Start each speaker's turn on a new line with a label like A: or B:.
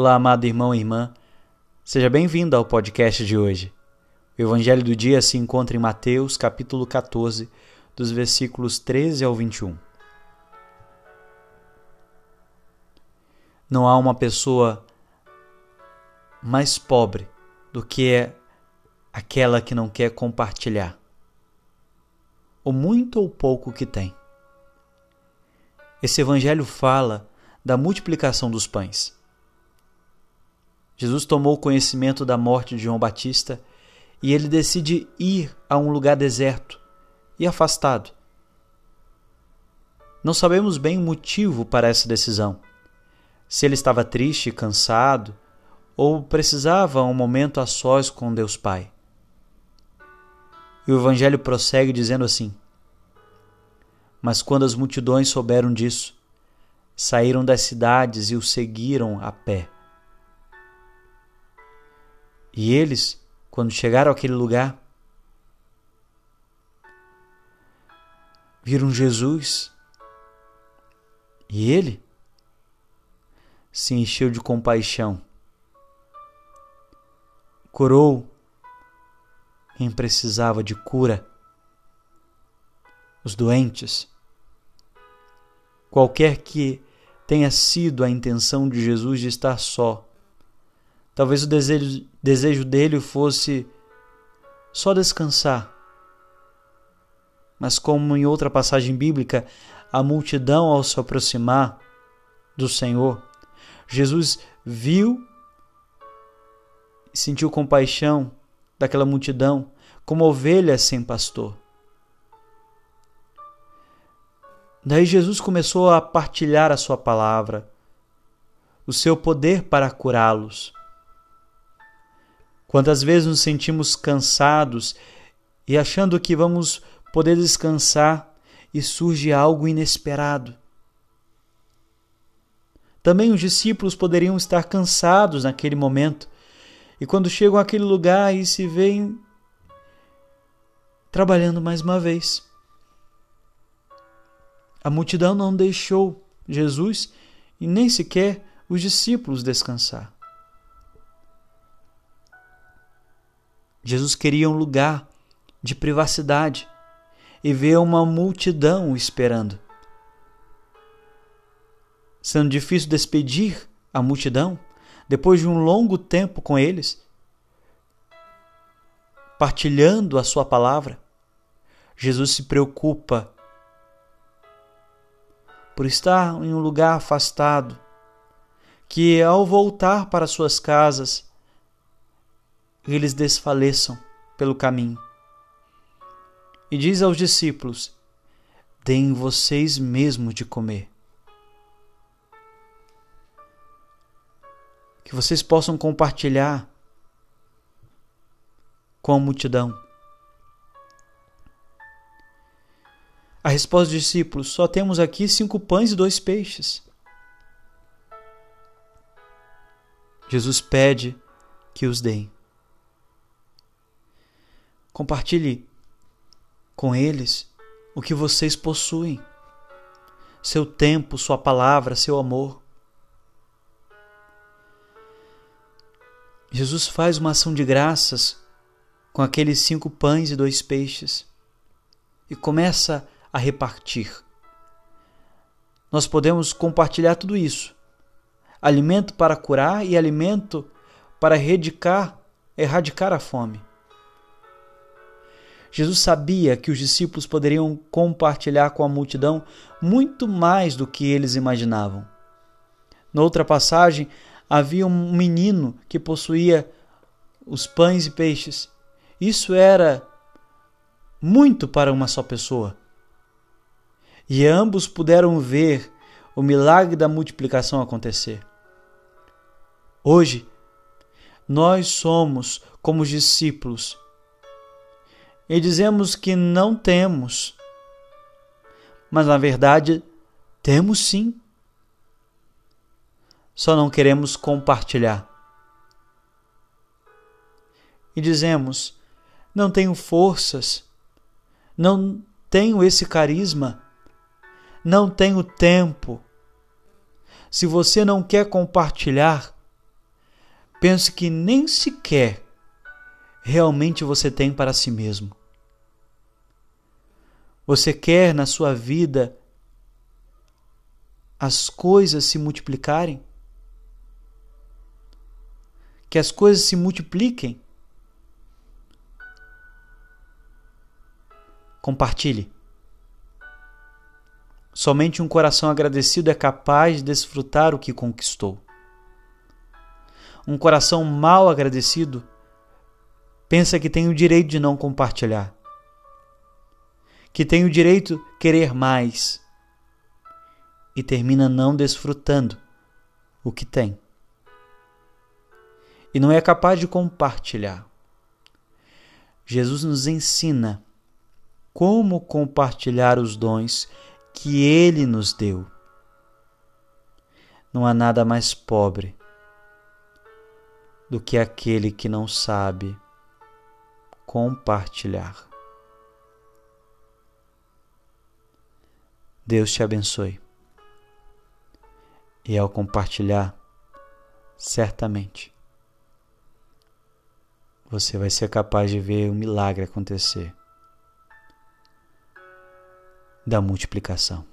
A: Olá, amado irmão e irmã. Seja bem-vindo ao podcast de hoje. O evangelho do dia se encontra em Mateus, capítulo 14, dos versículos 13 ao 21. Não há uma pessoa mais pobre do que é aquela que não quer compartilhar o muito ou pouco que tem. Esse evangelho fala da multiplicação dos pães. Jesus tomou conhecimento da morte de João Batista e ele decide ir a um lugar deserto e afastado. Não sabemos bem o motivo para essa decisão. Se ele estava triste, cansado, ou precisava um momento a sós com Deus Pai. E o Evangelho prossegue dizendo assim: Mas quando as multidões souberam disso, saíram das cidades e o seguiram a pé. E eles, quando chegaram àquele lugar, viram Jesus e ele se encheu de compaixão, curou quem precisava de cura, os doentes. Qualquer que tenha sido a intenção de Jesus de estar só, Talvez o desejo, desejo dele fosse só descansar. Mas, como em outra passagem bíblica, a multidão, ao se aproximar do Senhor, Jesus viu e sentiu compaixão daquela multidão, como ovelha sem pastor. Daí Jesus começou a partilhar a sua palavra, o seu poder para curá-los. Quantas vezes nos sentimos cansados e achando que vamos poder descansar e surge algo inesperado. Também os discípulos poderiam estar cansados naquele momento e quando chegam àquele lugar e se veem trabalhando mais uma vez. A multidão não deixou Jesus e nem sequer os discípulos descansar. Jesus queria um lugar de privacidade e ver uma multidão esperando. Sendo difícil despedir a multidão, depois de um longo tempo com eles, partilhando a sua palavra, Jesus se preocupa por estar em um lugar afastado, que ao voltar para suas casas, eles desfaleçam pelo caminho. E diz aos discípulos: Deem vocês mesmos de comer. Que vocês possam compartilhar com a multidão. A resposta dos discípulos: Só temos aqui cinco pães e dois peixes. Jesus pede que os deem. Compartilhe com eles o que vocês possuem: seu tempo, sua palavra, seu amor. Jesus faz uma ação de graças com aqueles cinco pães e dois peixes e começa a repartir. Nós podemos compartilhar tudo isso: alimento para curar e alimento para erradicar, erradicar a fome. Jesus sabia que os discípulos poderiam compartilhar com a multidão muito mais do que eles imaginavam. Noutra passagem, havia um menino que possuía os pães e peixes. Isso era muito para uma só pessoa. E ambos puderam ver o milagre da multiplicação acontecer. Hoje, nós somos como os discípulos e dizemos que não temos. Mas na verdade, temos sim. Só não queremos compartilhar. E dizemos: não tenho forças, não tenho esse carisma, não tenho tempo. Se você não quer compartilhar, penso que nem sequer realmente você tem para si mesmo. Você quer na sua vida as coisas se multiplicarem? Que as coisas se multipliquem? Compartilhe. Somente um coração agradecido é capaz de desfrutar o que conquistou. Um coração mal agradecido pensa que tem o direito de não compartilhar, que tem o direito querer mais e termina não desfrutando o que tem. E não é capaz de compartilhar. Jesus nos ensina como compartilhar os dons que Ele nos deu. Não há nada mais pobre do que aquele que não sabe compartilhar. Deus te abençoe. E ao compartilhar, certamente você vai ser capaz de ver o um milagre acontecer da multiplicação.